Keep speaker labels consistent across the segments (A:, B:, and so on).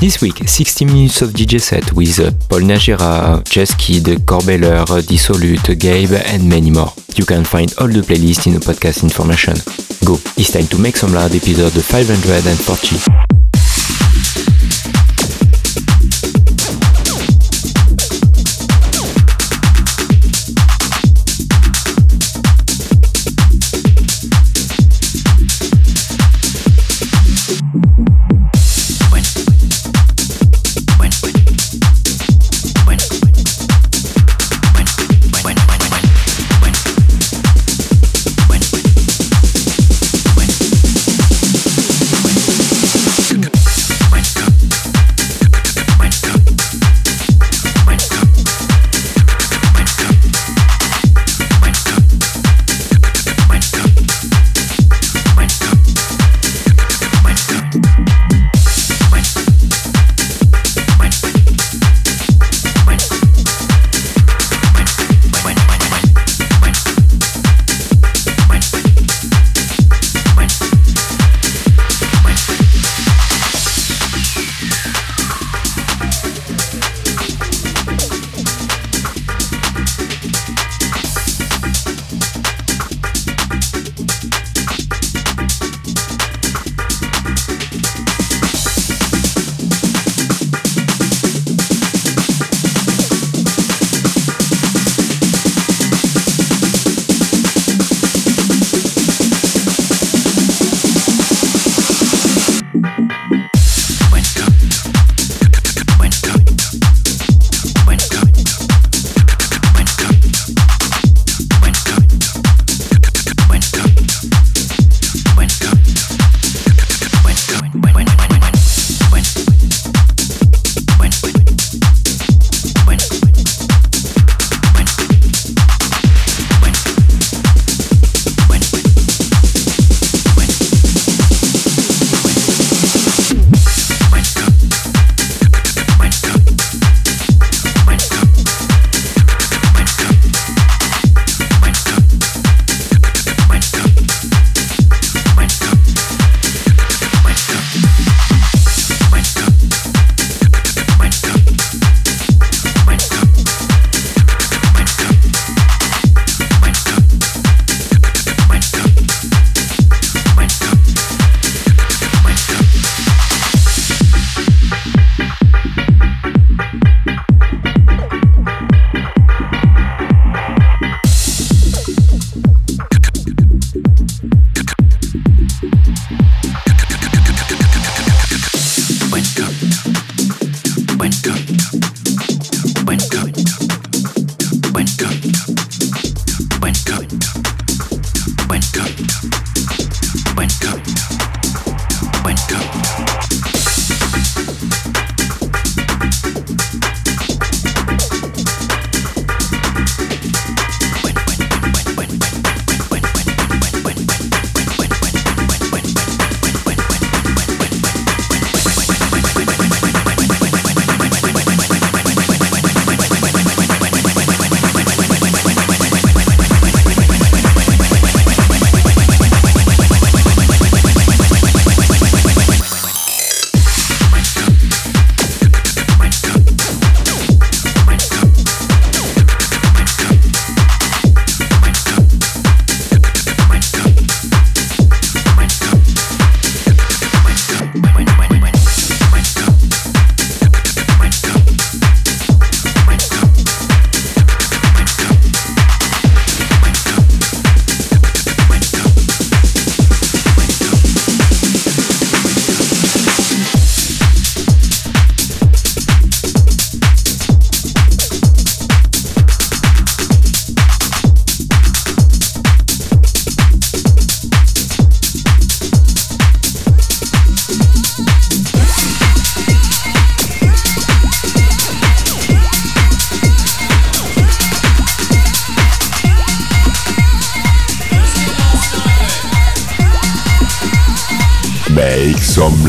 A: This week, 60 minutes of DJ set with uh, Paul Najera, Just Kid, Corbeller, Dissolute, Gabe and many more. You can find all the playlists in the podcast information. Go, it's time to Make Some Loud episode 540.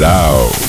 B: Some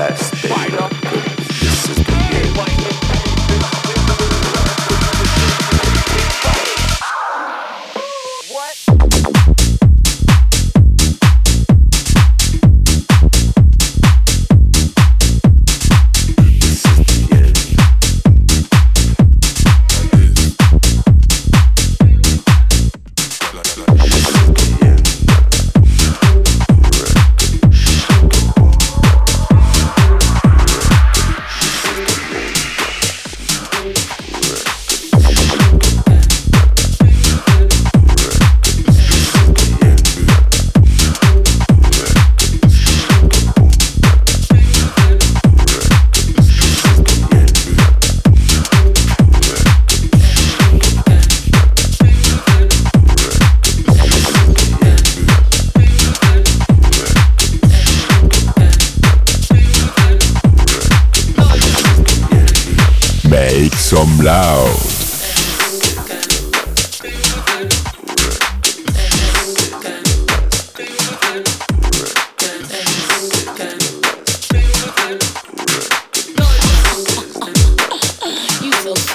B: best.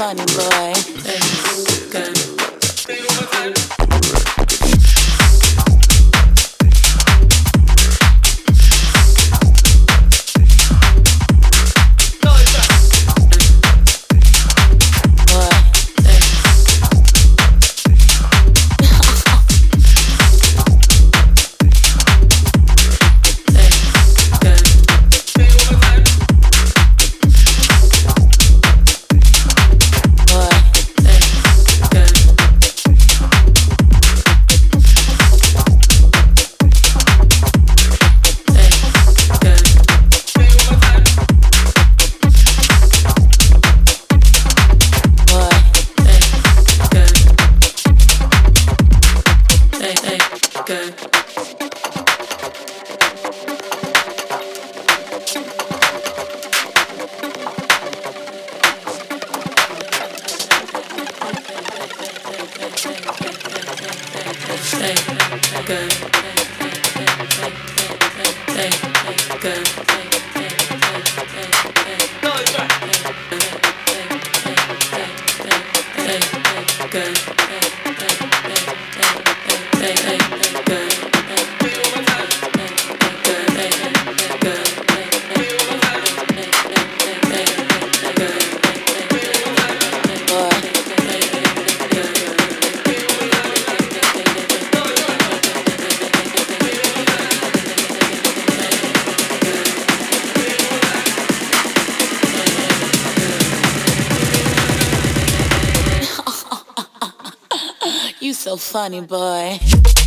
B: money,
C: boy. money, boy.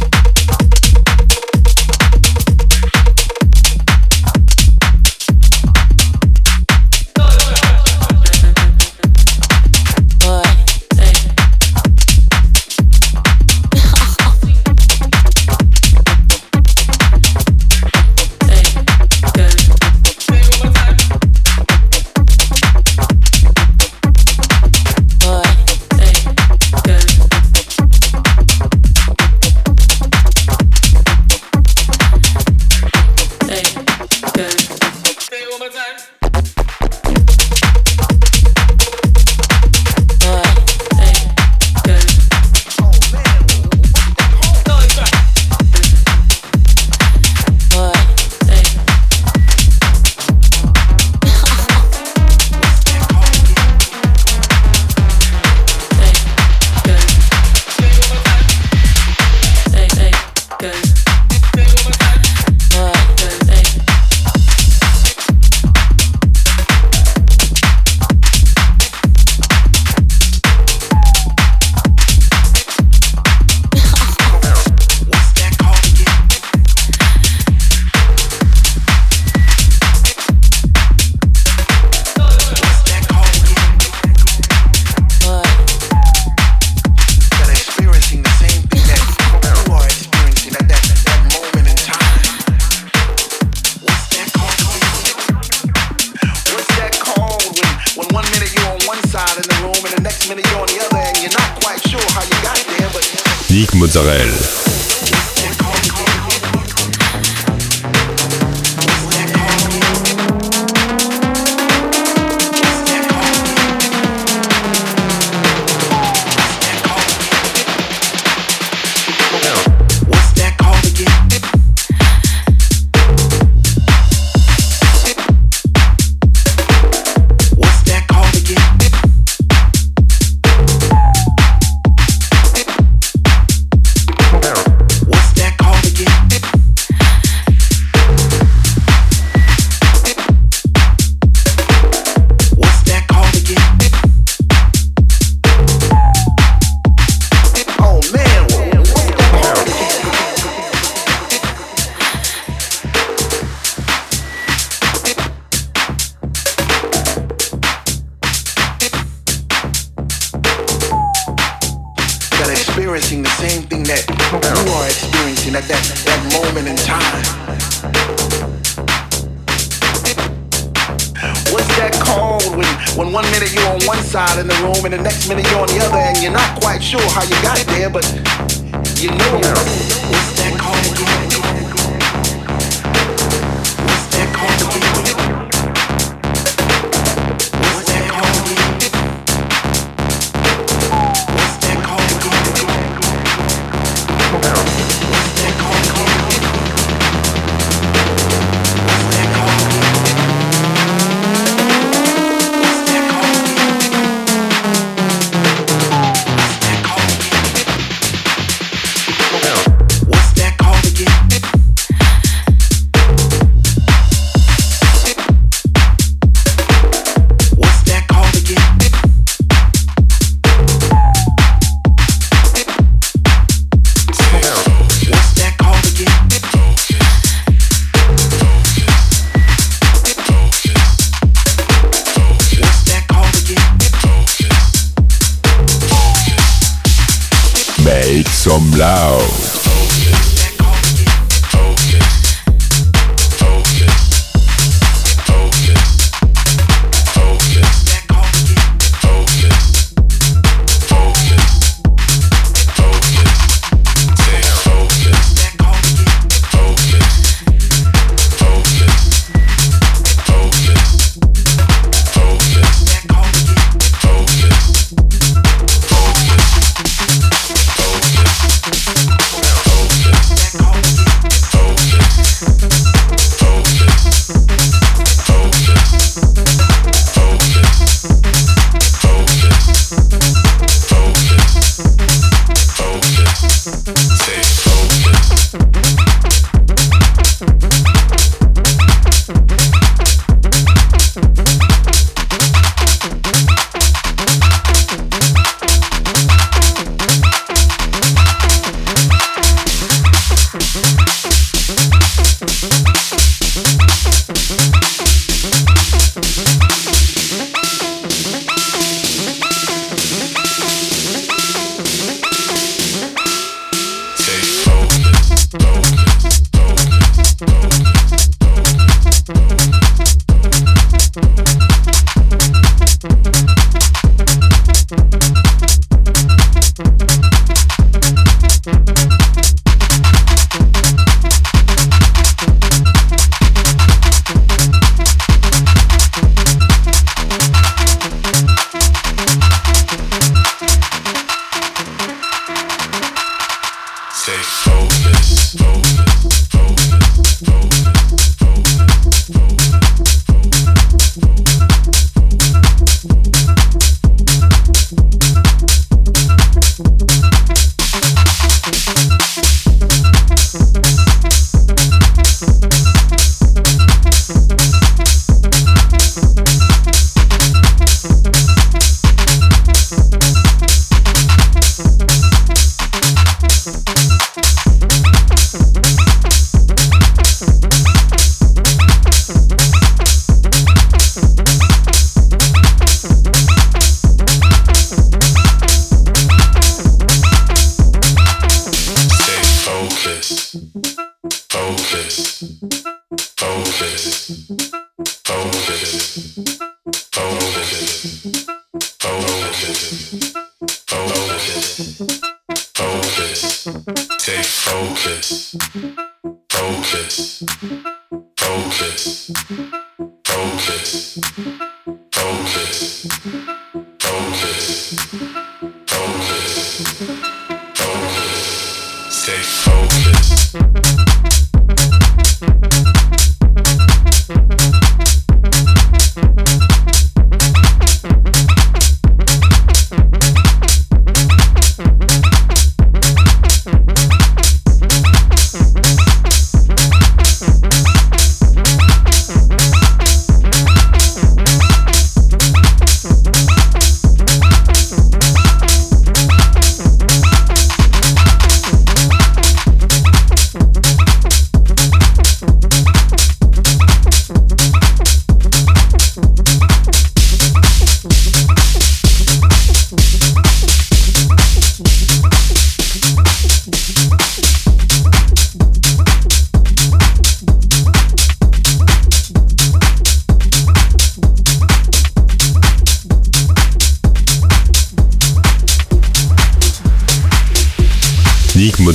D: some loud.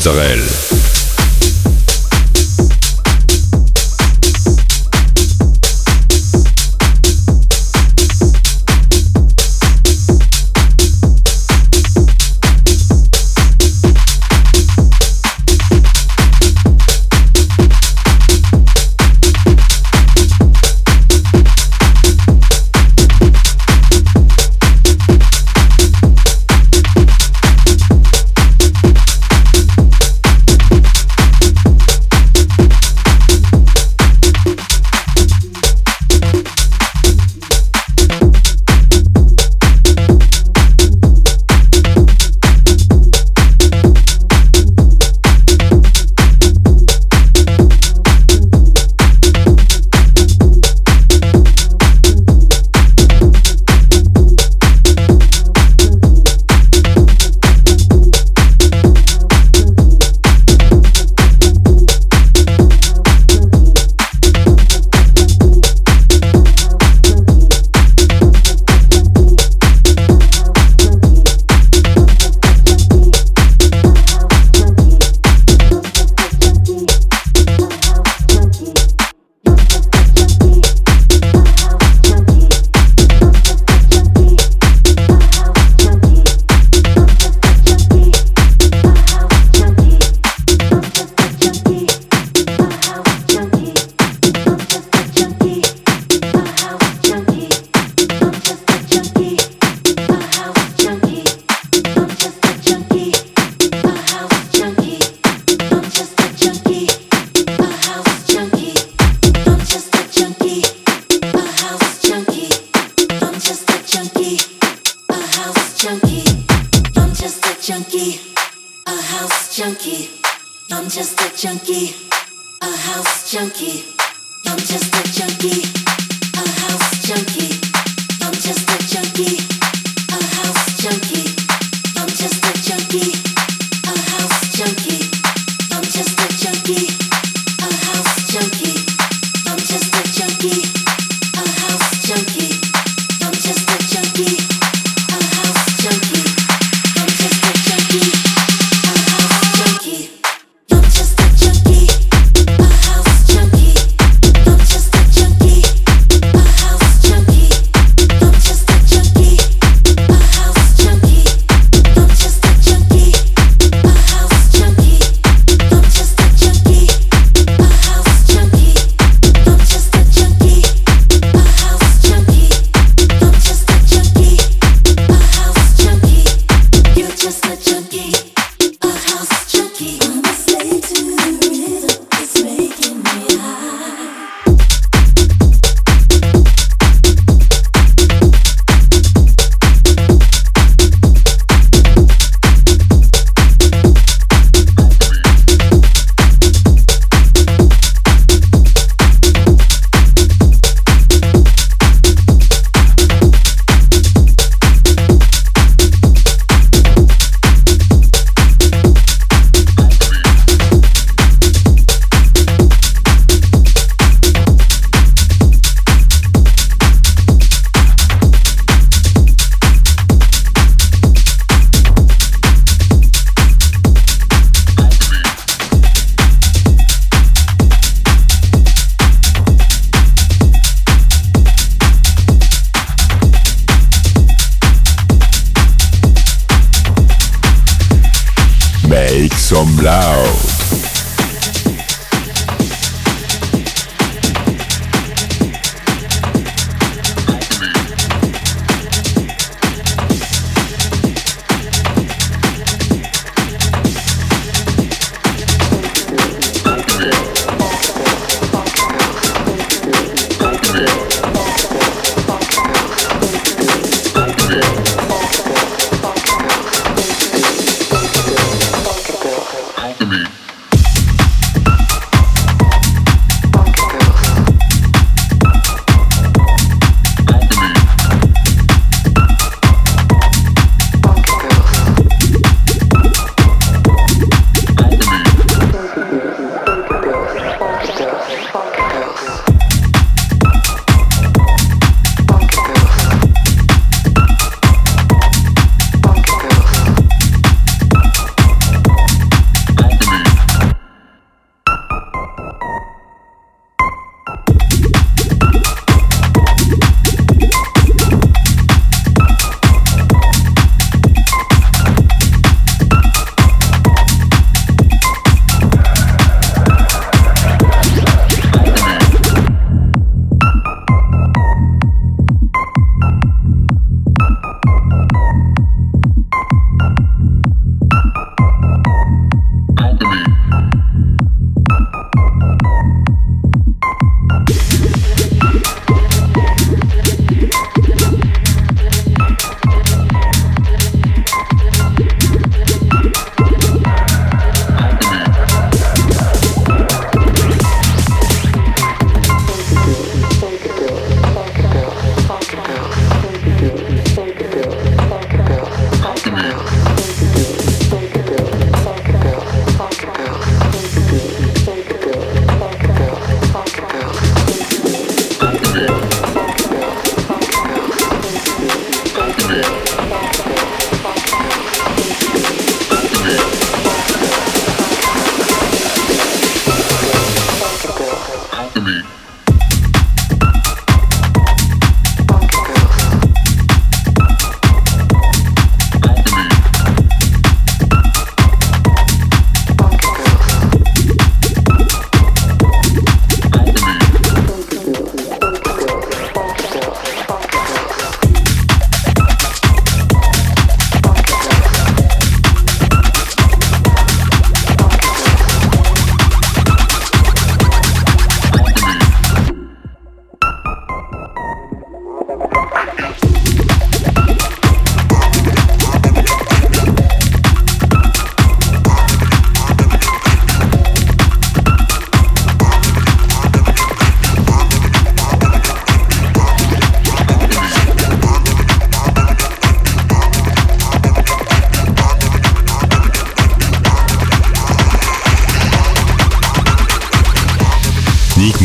D: Mozzarella.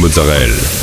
E: Mozzarella.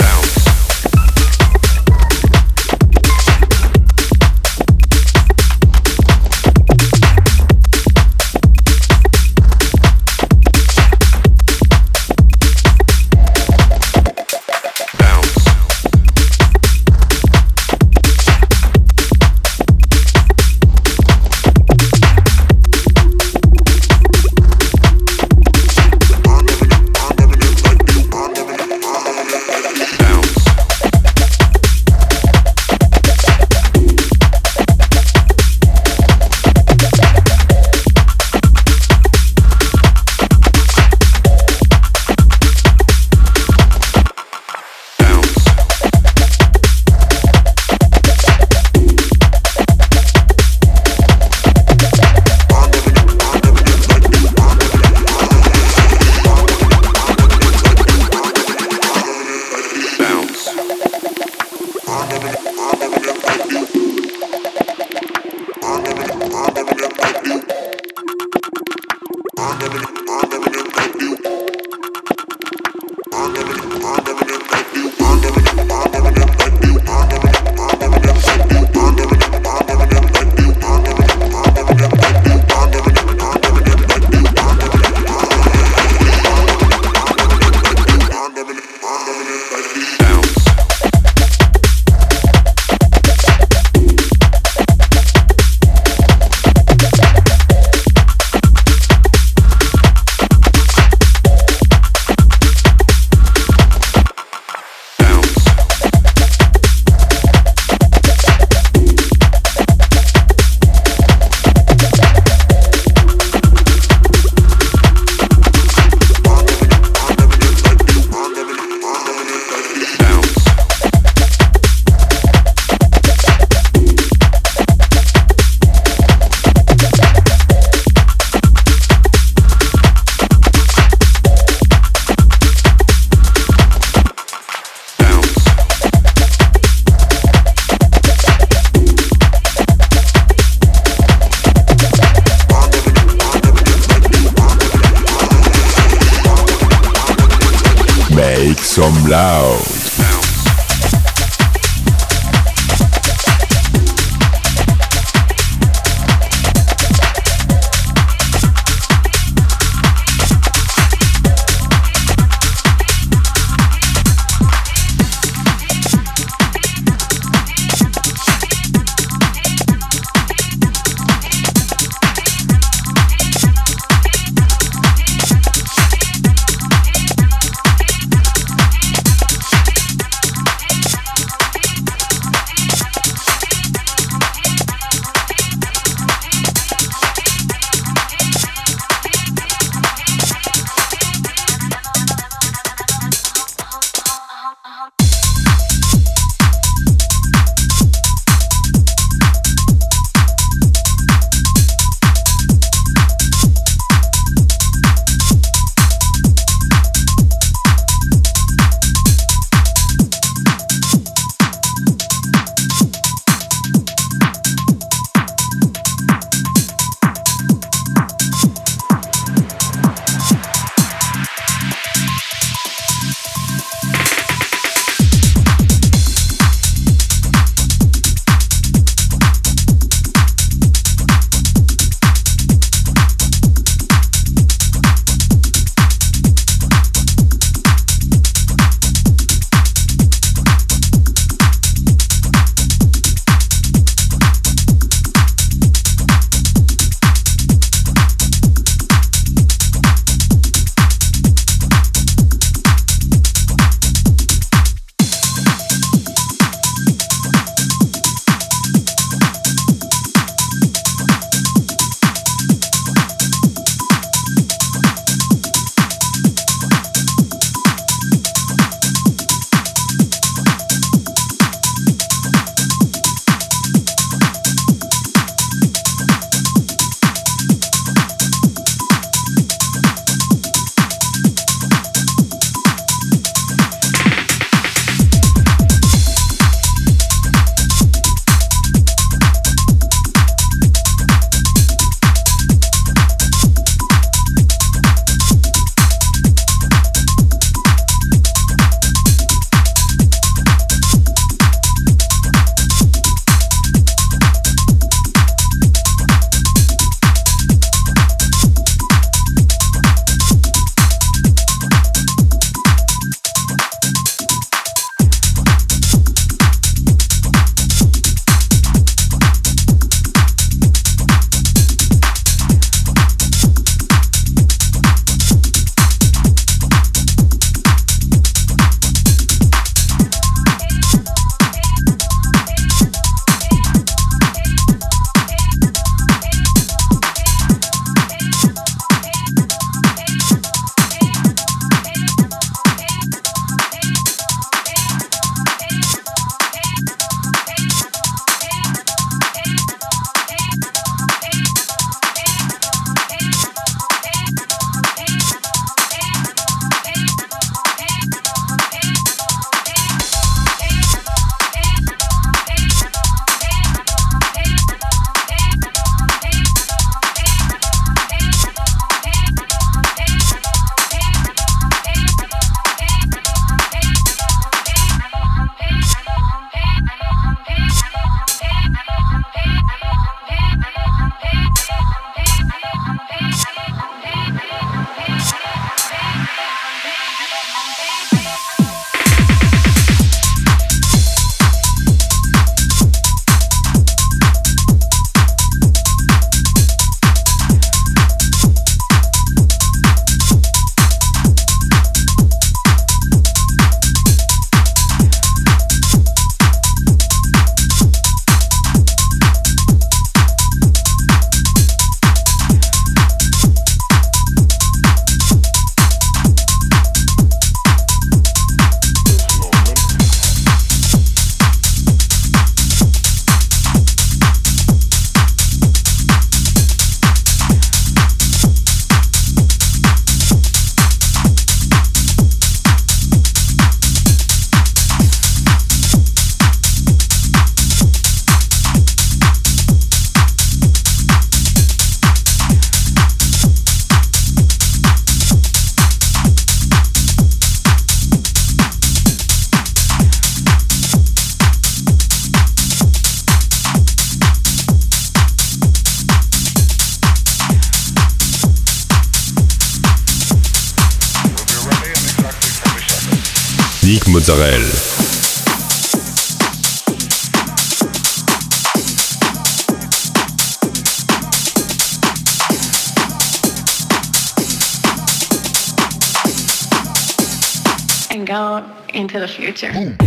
E: And go into the future. Boom.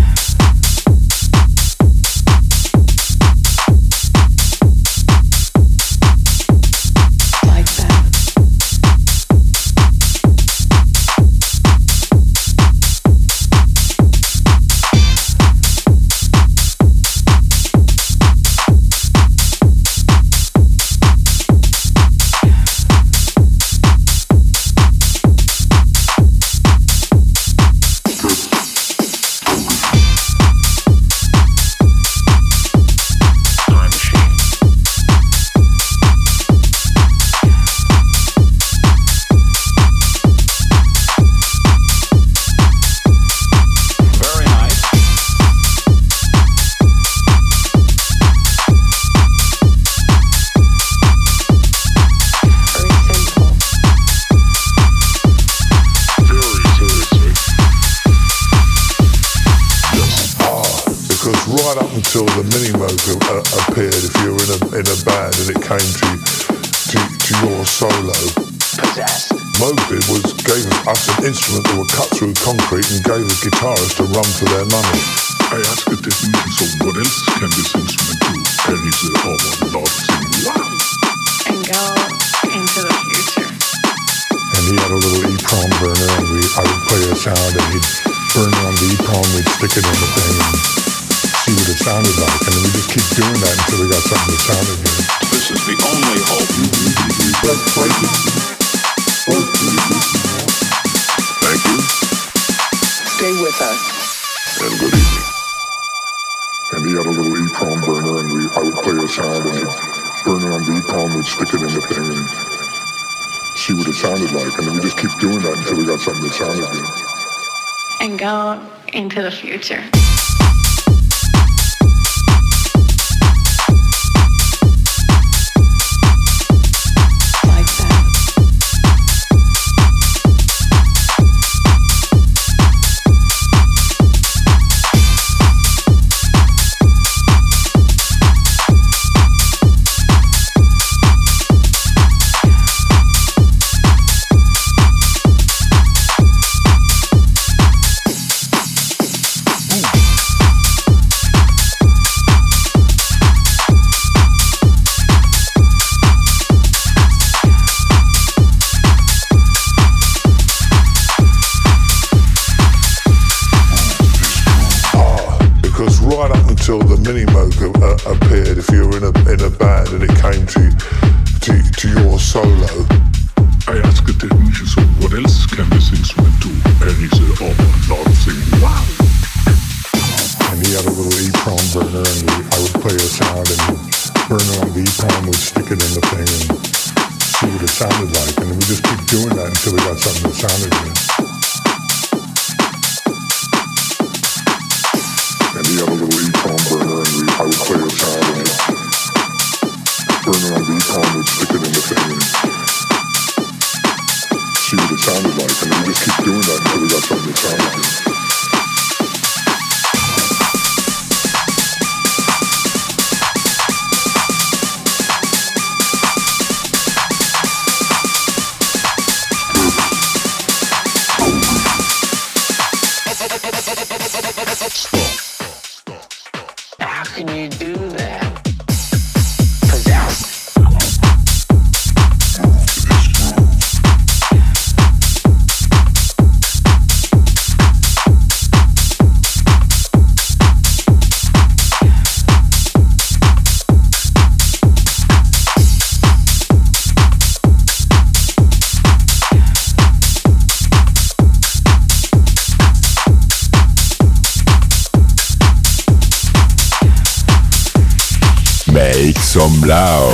E: Uh, Nick band
F: and go into the future.
G: guitarist a run for their money. I asked the technician, so what else can this instrument do? And he said, oh, one love sing wow.
F: And go into the future.
G: And he had a little EEPROM burner, and we I would play a sound, and he'd burn it on the EEPROM, we'd stick it in the thing, and see what it sounded like. And then we just keep doing that until we got something that sounded good.
H: This is the only hope.
G: Thank you.
F: Stay with us.
G: And good evening. And he had a little EEPROM burner, and we I would play a sound, and he'd burn it on the EEPROM, we'd stick it in the thing, and see what it sounded like. And then we just keep doing that until we got something that sounded good.
F: And go into the future.
E: canvassing sweat too. Lao.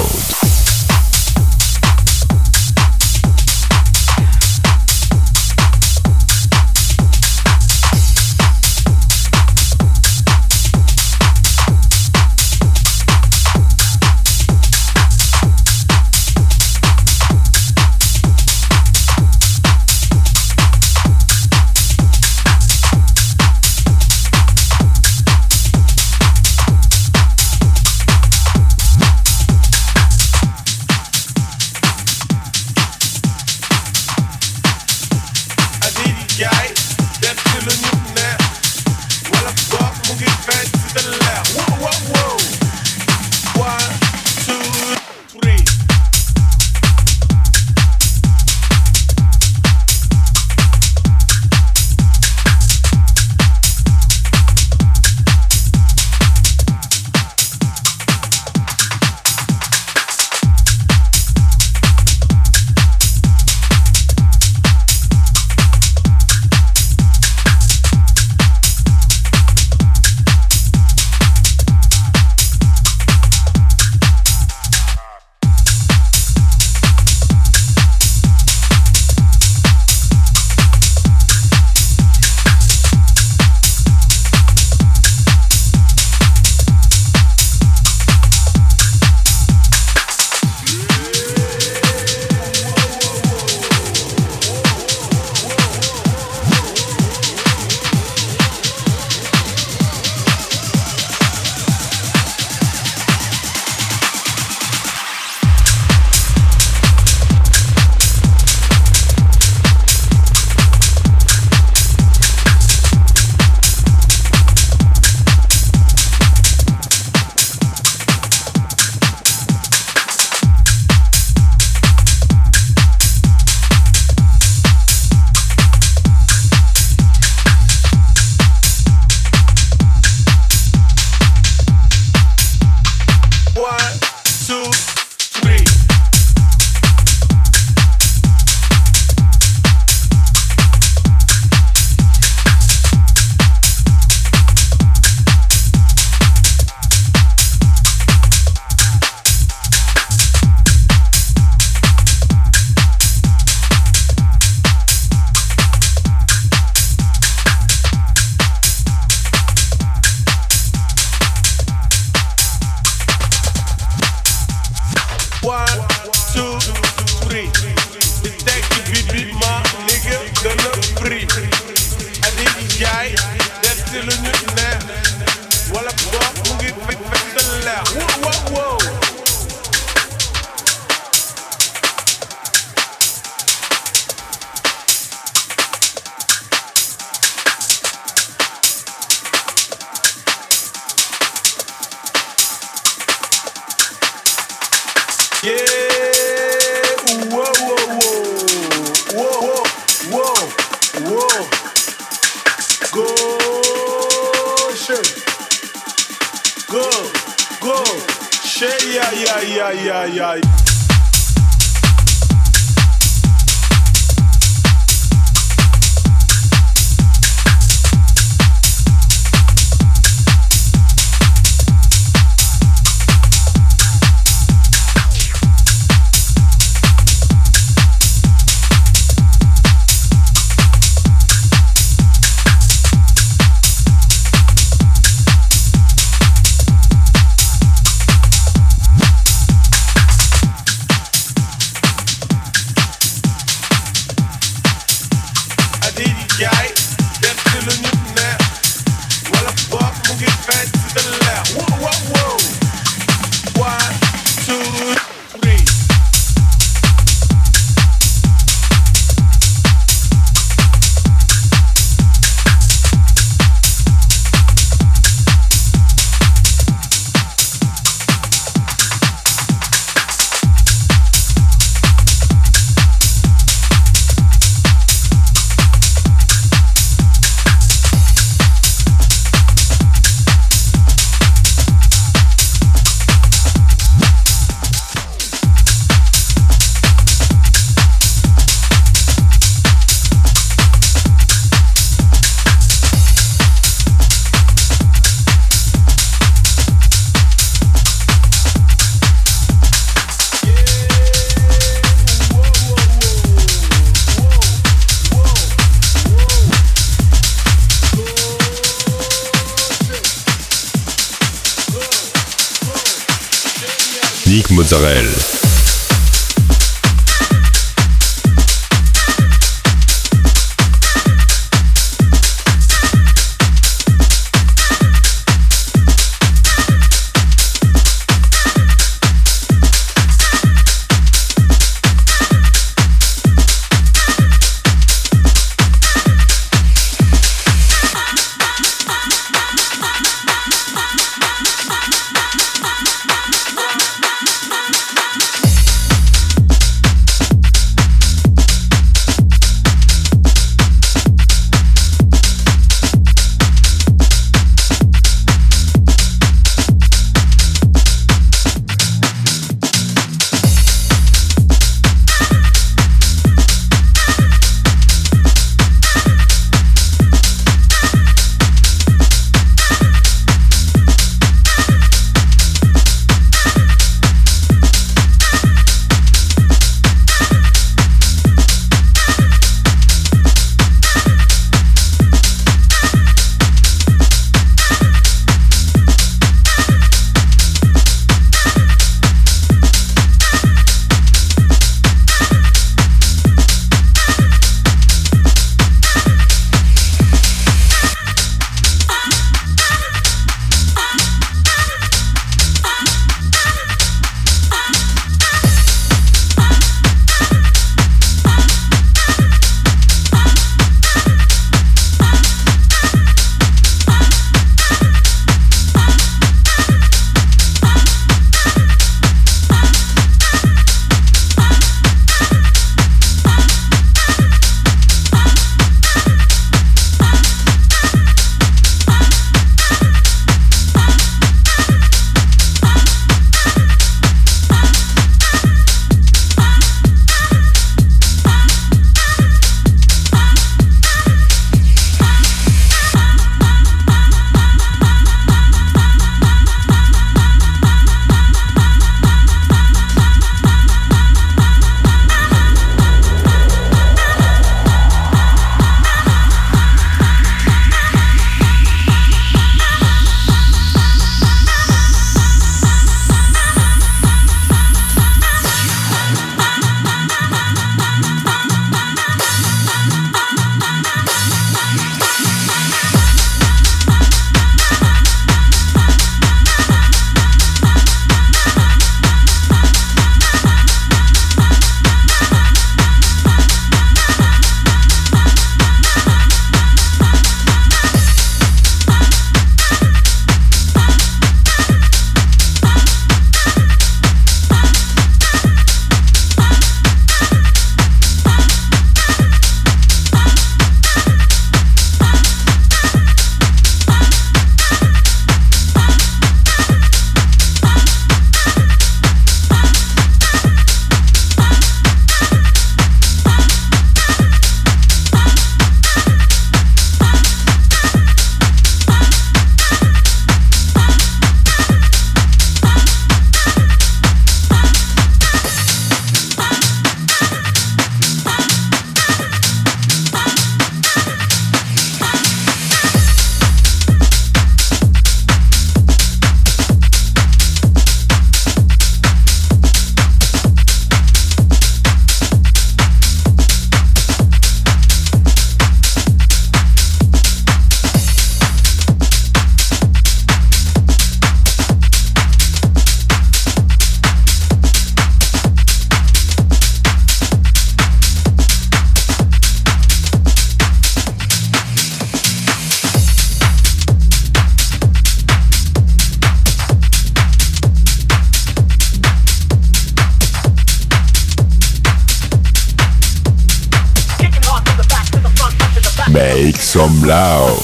E: Make